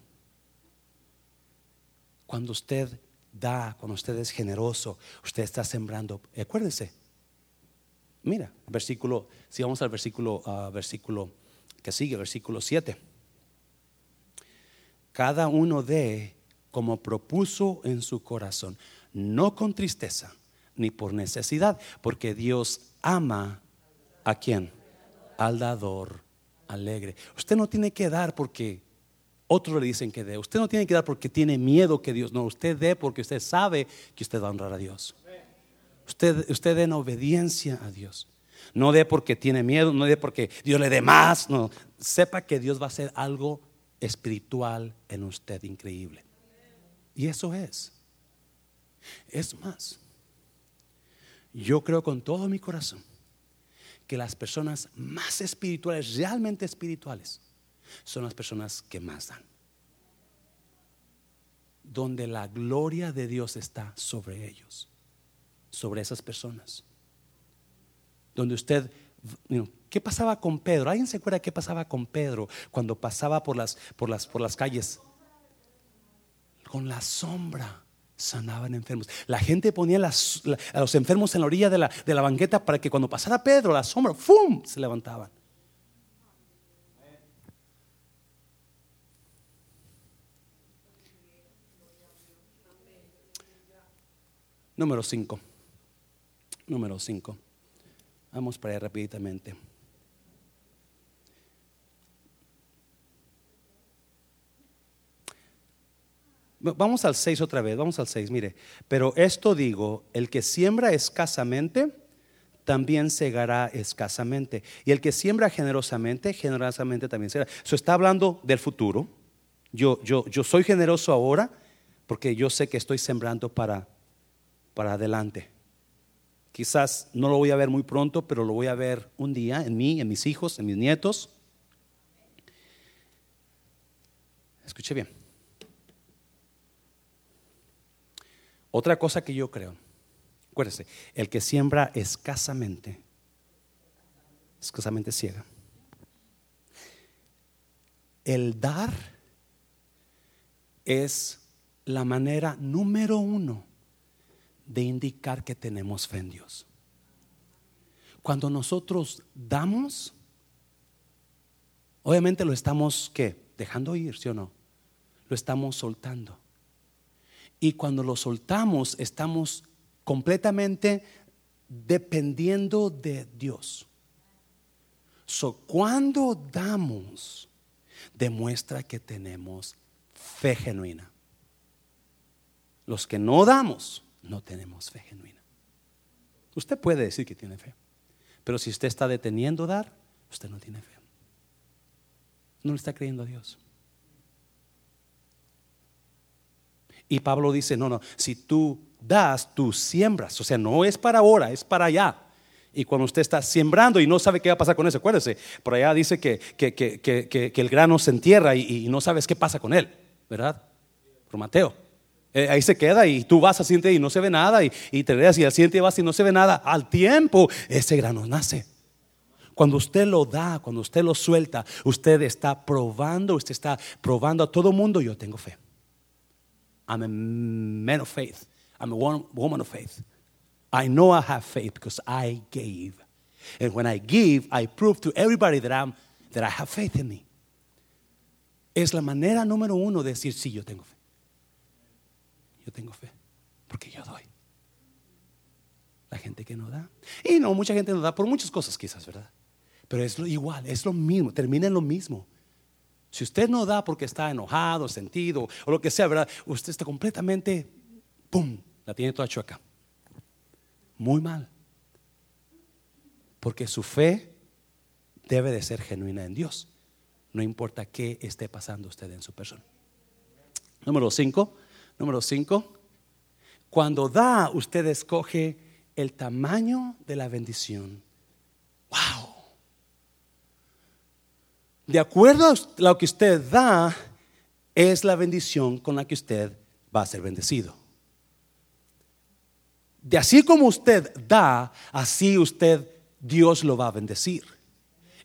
Cuando usted da, cuando usted es generoso, usted está sembrando. Acuérdese. Mira, versículo, si vamos al versículo, uh, versículo que sigue, versículo 7 cada uno de como propuso en su corazón, no con tristeza ni por necesidad, porque Dios ama a quien? Al dador alegre. Usted no tiene que dar porque otros le dicen que dé. Usted no tiene que dar porque tiene miedo que Dios no. Usted dé porque usted sabe que usted va a honrar a Dios. Usted, usted dé en obediencia a Dios. No dé porque tiene miedo, no dé porque Dios le dé más. No, sepa que Dios va a hacer algo espiritual en usted increíble. Y eso es. Es más, yo creo con todo mi corazón que las personas más espirituales, realmente espirituales, son las personas que más dan. Donde la gloria de Dios está sobre ellos, sobre esas personas. Donde usted ¿Qué pasaba con Pedro? ¿Alguien se acuerda qué pasaba con Pedro cuando pasaba por las, por las, por las calles? Con la sombra sanaban enfermos. La gente ponía a los enfermos en la orilla de la, de la banqueta para que cuando pasara Pedro, la sombra, ¡fum! se levantaban. Número 5. Número 5. Vamos para allá rapiditamente. Vamos al 6 otra vez, vamos al 6, mire. Pero esto digo, el que siembra escasamente, también segará escasamente. Y el que siembra generosamente, generosamente también será. Eso está hablando del futuro. Yo, yo, yo soy generoso ahora porque yo sé que estoy sembrando para, para adelante. Quizás no lo voy a ver muy pronto, pero lo voy a ver un día en mí, en mis hijos, en mis nietos. Escuche bien. Otra cosa que yo creo, acuérdese, el que siembra escasamente, escasamente ciega. El dar es la manera número uno de indicar que tenemos fe en Dios. Cuando nosotros damos, obviamente lo estamos ¿qué? dejando ir, ¿sí o no? Lo estamos soltando. Y cuando lo soltamos, estamos completamente dependiendo de Dios. So, cuando damos, demuestra que tenemos fe genuina. Los que no damos, no tenemos fe genuina. Usted puede decir que tiene fe, pero si usted está deteniendo dar, usted no tiene fe. No le está creyendo a Dios. Y Pablo dice, no, no, si tú das, tú siembras. O sea, no es para ahora, es para allá. Y cuando usted está sembrando y no sabe qué va a pasar con eso, acuérdese, por allá dice que, que, el grano se entierra y, y, no sabes qué pasa con él, ¿verdad? Por Mateo. Eh, ahí se queda y tú vas al siguiente y no se ve nada y, te veas y al siguiente vas y no se ve nada. Al tiempo ese grano nace. Cuando usted lo da, cuando usted lo suelta, usted está probando, usted está probando a todo mundo, yo tengo fe. I'm a man of faith. I'm a woman of faith. I know I have faith because I gave. And when I give, I prove to everybody that, I'm, that I have faith in me. Es la manera número uno de decir, sí, yo tengo fe. Yo tengo fe, porque yo doy. La gente que no da. Y no, mucha gente no da por muchas cosas quizás, ¿verdad? Pero es lo igual, es lo mismo, termina en lo mismo. Si usted no da porque está enojado, sentido o lo que sea, ¿verdad? Usted está completamente, ¡pum! La tiene toda chueca. Muy mal. Porque su fe debe de ser genuina en Dios. No importa qué esté pasando usted en su persona. Número cinco. Número cinco. Cuando da, usted escoge el tamaño de la bendición. ¡Wow! De acuerdo a lo que usted da, es la bendición con la que usted va a ser bendecido. De así como usted da, así usted, Dios lo va a bendecir.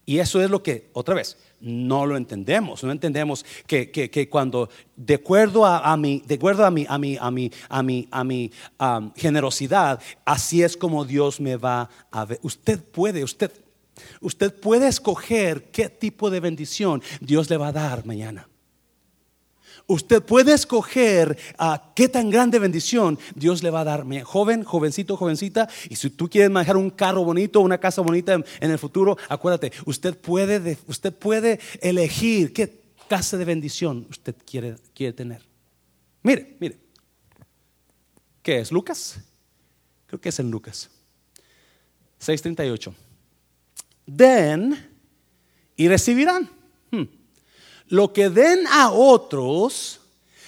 Y eso es lo que, otra vez, no lo entendemos. No entendemos que, cuando, de acuerdo a, mi, de acuerdo a mi, a mi, a mi, a mi, a mi generosidad, así es como Dios me va a ver. Usted puede, usted, usted puede escoger qué tipo de bendición Dios le va a dar mañana. Usted puede escoger a ah, qué tan grande bendición Dios le va a dar. Joven, jovencito, jovencita, y si tú quieres manejar un carro bonito, una casa bonita en, el futuro, acuérdate, usted puede, usted puede elegir qué clase de bendición usted quiere, quiere tener. Mire, mire. ¿Qué es? ¿Lucas? Creo que es en Lucas. 6:38. Den y recibirán. Hmm lo que den a otros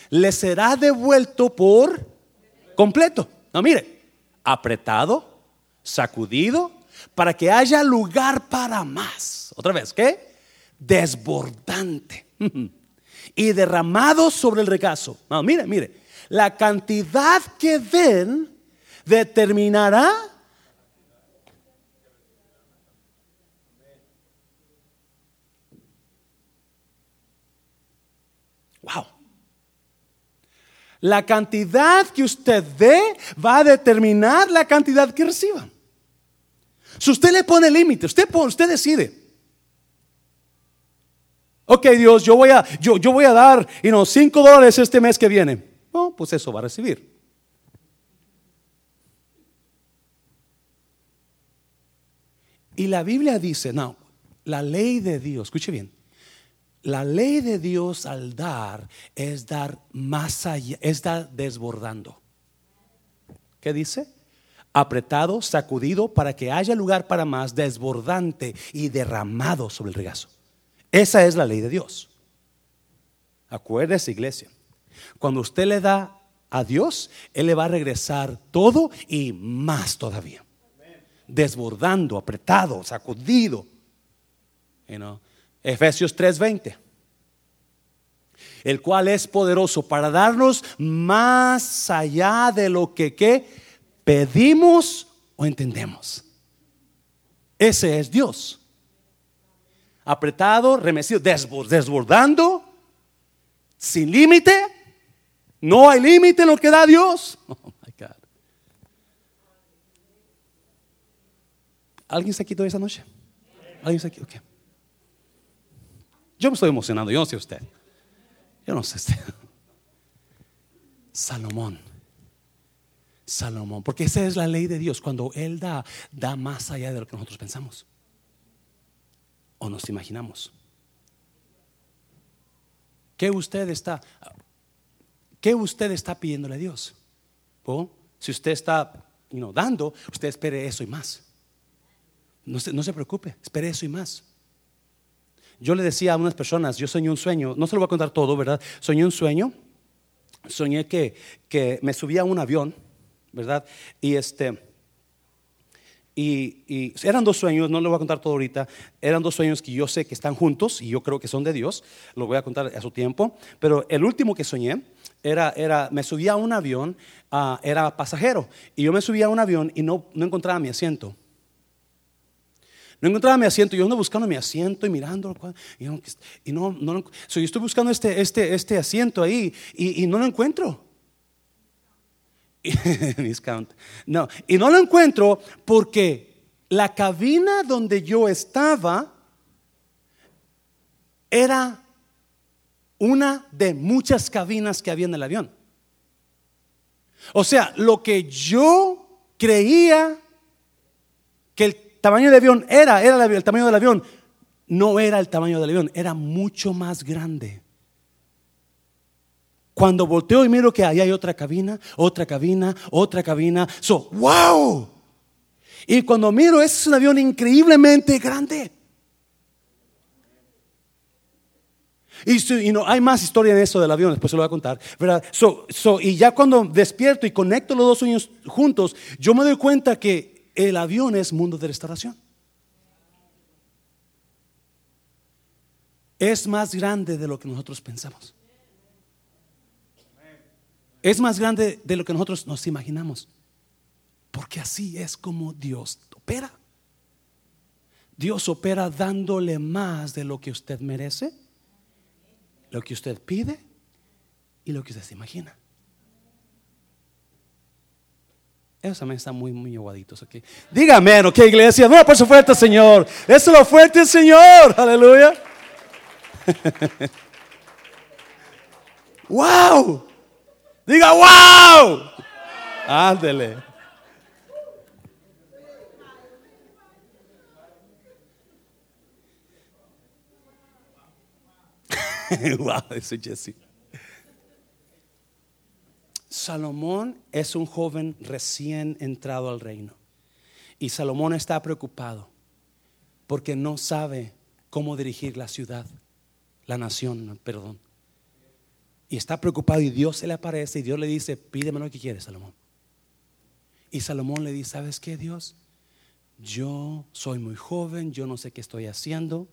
les será devuelto por completo. No, mire, apretado, sacudido, para que haya lugar para más. Otra vez, ¿qué? Desbordante. y derramado sobre el regazo. No, mire, mire, la cantidad que den determinará Wow. La cantidad que usted dé va a determinar la cantidad que reciba. Si usted le pone límite, usted, usted decide. Ok, Dios, yo voy a, yo, yo voy a dar y no, 5 dólares este mes que viene. No, pues eso va a recibir. Y la Biblia dice, no, la ley de Dios, escuche bien, la ley de Dios al dar es dar más allá, es dar desbordando. ¿Qué dice? Apretado, sacudido para que haya lugar para más, desbordante y derramado sobre el regazo. Esa es la ley de Dios. Acuérdese, iglesia. Cuando usted le da a Dios, Él le va a regresar todo y más todavía. Desbordando, apretado, sacudido. You? Efesios 3:20. El cual es poderoso para darnos más allá de lo que pedimos o entendemos. Ese es Dios. Apretado, remecido, desbordando, sin límite. No hay límite en lo que da Dios. Oh my God. ¿Alguien se quitó esa noche? ¿Alguien se quitó? Okay. Yo me estoy emocionando, yo no sé usted. Yo no sé usted. Salomón. Salomón, porque esa es la ley de Dios. Cuando Él da, da más allá de lo que nosotros pensamos o nos imaginamos. ¿Qué usted está, qué usted está pidiéndole a Dios? si usted está dando, usted espere eso y más. No no se preocupe, espere eso y más. Yo le decía a unas personas, yo soñé un sueño, no se lo voy a contar todo, ¿verdad? Soñé un sueño, soñé que, que me subía a un avión, ¿verdad? Y este, y, eran dos sueños, no lo voy a contar todo ahorita, eran dos sueños que yo sé que están juntos y yo creo que son de Dios, lo voy a contar a su tiempo, pero el último que soñé era, era me subía a un avión, ah, era pasajero, y yo me subía a un avión y no, no encontraba mi asiento. No encontraba mi asiento, yo ando buscando mi asiento y mirando y no, y no, no yo estoy buscando este, este, este asiento ahí y, y no lo encuentro. no, y no lo encuentro porque la cabina donde yo estaba era una de muchas cabinas que había en el avión. O sea, lo que yo creía que el tamaño del avión era, era el tamaño del avión, no era el tamaño del avión, era mucho más grande. Cuando volteo y miro que ahí hay otra cabina, otra cabina, otra cabina, so, wow. Y cuando miro, es un avión increíblemente grande. Y, no, hay más historia en eso del avión, después se lo voy a contar. ¿verdad? y ya cuando despierto y conecto los dos sueños juntos, yo me doy cuenta que el avión es mundo de restauración. Es más grande de lo que nosotros pensamos. Es más grande de lo que nosotros nos imaginamos. Porque así es como Dios opera. Dios opera dándole más de lo que usted merece lo que usted pide y lo que usted se imagina. Eso también está muy, muy aguaditos aquí. Dígame, ¿no? ¿Qué iglesia? No, por su fuerte, Señor. Eso es lo fuerte, Señor. Aleluya. wow. Diga, wow. Ándele. wow, eso Jesse. Salomón es un joven recién entrado al reino. Y Salomón está preocupado porque no sabe cómo dirigir la ciudad, la nación, perdón. Y está preocupado y Dios se le aparece y Dios le dice, pídeme lo que quieres, Salomón. Y Salomón le dice, ¿sabes qué, Dios? Yo soy muy joven, yo no sé qué estoy haciendo.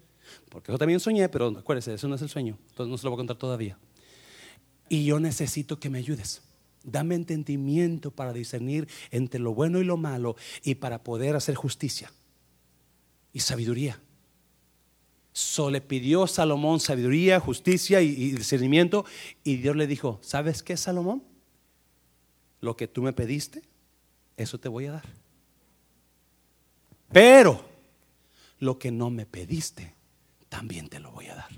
Porque yo también soñé, pero acuérdese, eso no es el sueño. Entonces no se lo voy a contar todavía. Y yo necesito que me ayudes. Dame entendimiento para discernir entre lo bueno y lo malo y para poder hacer justicia y sabiduría. So le pidió Salomón sabiduría, justicia y, y discernimiento. Y Dios le dijo: ¿Sabes qué, Salomón? Lo que tú me pediste, eso te voy a dar. Pero lo que no me pediste, también te lo voy a dar.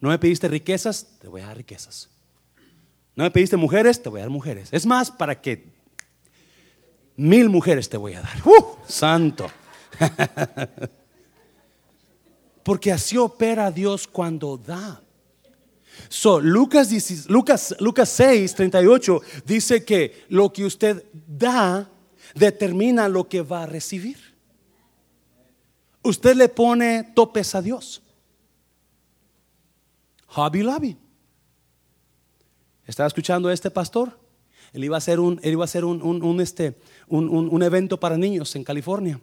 No me pediste riquezas, te voy a dar riquezas. No me pediste mujeres, te voy a dar mujeres. Es más, para que mil mujeres te voy a dar. ¡Uh! Santo. Porque así opera Dios cuando da. So, Lucas, Lucas, Lucas 6, 38 dice que lo que usted da determina lo que va a recibir usted le pone topes a Dios. Hobby Lobby. Estaba escuchando a este pastor. Él iba a hacer un, él iba a hacer un, este, un evento para niños en California.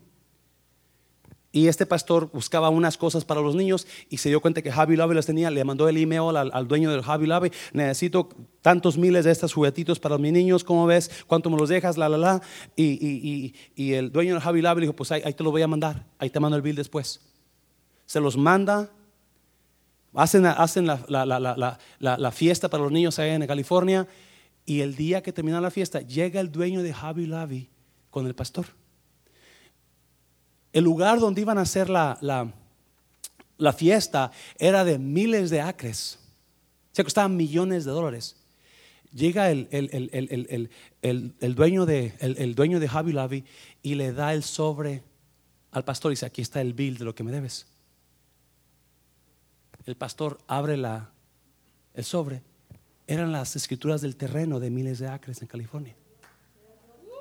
Y este pastor buscaba unas cosas para los niños y se dio cuenta que Javi Lobby las tenía. Le mandó el email al, dueño del Javi Lobby. Necesito tantos miles de estos juguetitos para mis niños. ¿Cómo ves? ¿Cuánto me los dejas? La, la, la. Y, el dueño del Javi Lobby dijo: Pues ahí, te lo voy a mandar. Ahí te mando el bill después. Se los manda. Hacen, hacen la, fiesta para los niños allá en California. Y el día que termina la fiesta, llega el dueño de Javi Lobby con el pastor el lugar donde iban a hacer la, la, fiesta era de miles de acres. Se costaban millones de dólares. Llega el, el, dueño de, el, dueño de Javi Lavi y le da el sobre al pastor y dice, aquí está el bill de lo que me debes. El pastor abre la, el sobre. Eran las escrituras del terreno de miles de acres en California.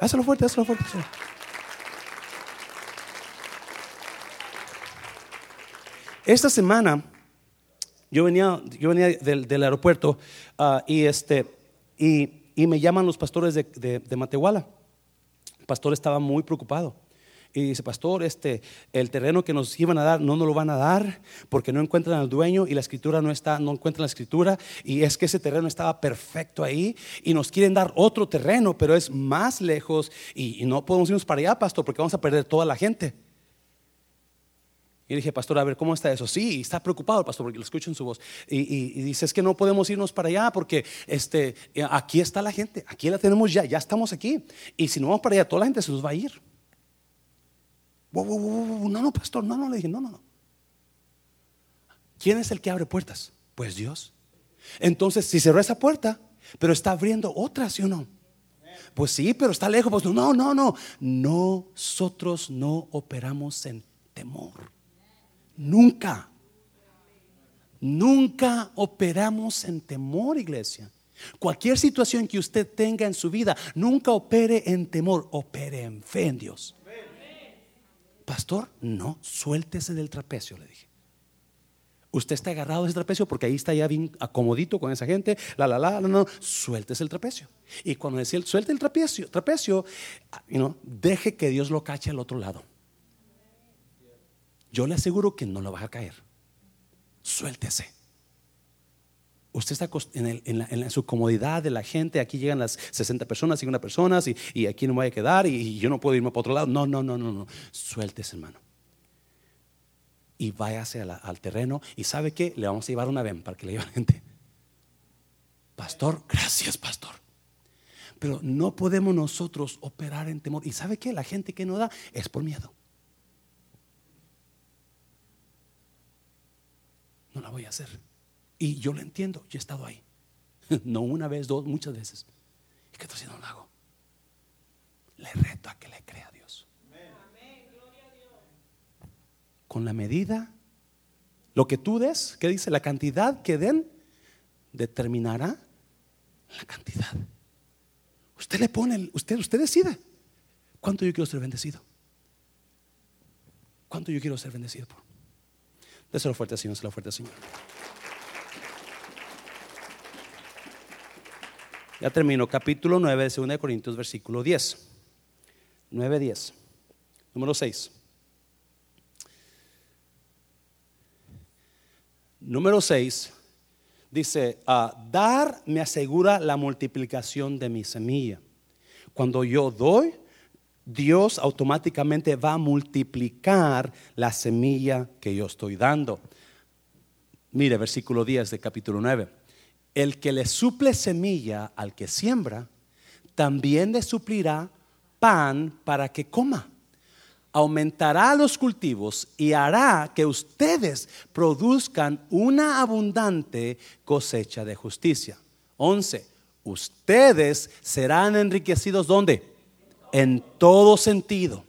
Hazlo fuerte, hazlo fuerte. Esta semana yo venía, yo venía del, aeropuerto ah, y, este, y, me llaman los pastores de, de, Matehuala. El pastor estaba muy preocupado. Y dice, pastor, este, el terreno que nos iban a dar no nos lo van a dar porque no encuentran al dueño y la escritura no está, no encuentran la escritura y es que ese terreno estaba perfecto ahí y nos quieren dar otro terreno, pero es más lejos y, no podemos irnos para allá, pastor, porque vamos a perder toda la gente. Y dije, pastor, a ver, ¿cómo está eso? Sí, está preocupado pastor porque lo escucho en su voz. Y, y, dice, es que no podemos irnos para allá porque este, aquí está la gente, aquí la tenemos ya, ya estamos aquí. Y si no vamos para allá, toda la gente se nos va a ir. No, no, pastor, no, no, le dije, no, no, no. ¿Quién es el que abre puertas? Pues Dios. Entonces, si cerró esa puerta, pero está abriendo otra, ¿sí o no? Pues sí, pero está lejos. Pues no, no, no. Nosotros no operamos en temor. Nunca. Nunca operamos en temor, iglesia. Cualquier situación que usted tenga en su vida, nunca opere en temor, opere en fe en Dios. Pastor, no, suéltese del trapecio, le dije. Usted está agarrado de ese trapecio porque ahí está ya bien acomodito con esa gente, la, la, la, no, suéltese el trapecio. Y cuando decía, suelte el trapecio, trapecio, you deje que Dios lo cache al otro lado. Yo le aseguro que no lo va a caer. Suéltese. Usted está en, su comodidad de la gente. Aquí llegan las 60 personas, 50 personas y, y aquí no me voy a quedar y, yo no puedo irme para otro lado. No, no, no, no, no. Suéltese, hermano. Y váyase al terreno. ¿Y sabe qué? Le vamos a llevar una ven para que le lleve a la gente. Pastor, gracias, pastor. Pero no podemos nosotros operar en temor. ¿Y sabe qué? La gente que no da es por miedo. No la voy a hacer. Y yo lo entiendo, yo he estado ahí. No una vez, dos, muchas veces. ¿Y qué estoy haciendo? No lo hago. Le reto a que le crea a Dios. Con la medida, lo que tú des, ¿qué dice? La cantidad que den determinará la cantidad. Usted le pone, usted, usted decide. ¿Cuánto yo quiero ser bendecido? ¿Cuánto yo quiero ser bendecido? Déselo fuerte, Señor, déselo fuerte, Señor. Ya termino, capítulo 9 de 2 de Corintios, versículo 10. 9, 10. Número 6. Número 6 dice, ah, dar me asegura la multiplicación de mi semilla. Cuando yo doy, Dios automáticamente va a multiplicar la semilla que yo estoy dando. Mire, versículo 10 de capítulo 9 el que le suple semilla al que siembra, también le suplirá pan para que coma. Aumentará los cultivos y hará que ustedes produzcan una abundante cosecha de justicia. 11. Ustedes serán enriquecidos ¿dónde? En todo sentido,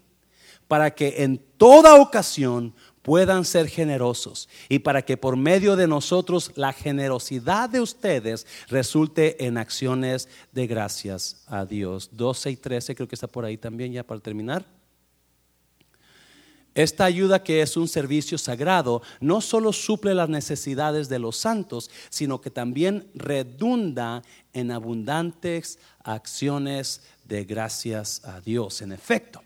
para que en toda ocasión puedan ser generosos y para que por medio de nosotros la generosidad de ustedes resulte en acciones de gracias a Dios. 12 y 13 creo que está por ahí también ya para terminar. Esta ayuda que es un servicio sagrado no solo suple las necesidades de los santos, sino que también redunda en abundantes acciones de gracias a Dios. En efecto,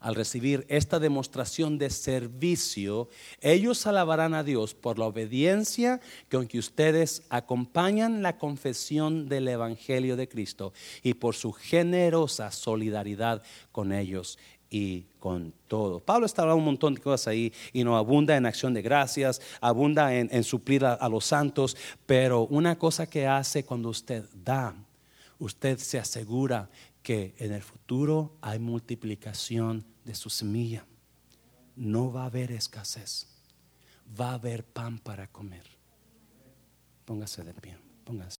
al recibir esta demostración de servicio, ellos alabarán a Dios por la obediencia con que ustedes acompañan la confesión del Evangelio de Cristo y por su generosa solidaridad con ellos y con todo. Pablo está hablando un montón de cosas ahí y no abunda en acción de gracias, abunda en, suplir a los santos, pero una cosa que hace cuando usted da, usted se asegura que en el futuro hay multiplicación de su semilla. No va a haber escasez. Va a haber pan para comer. Póngase de pie. Póngase.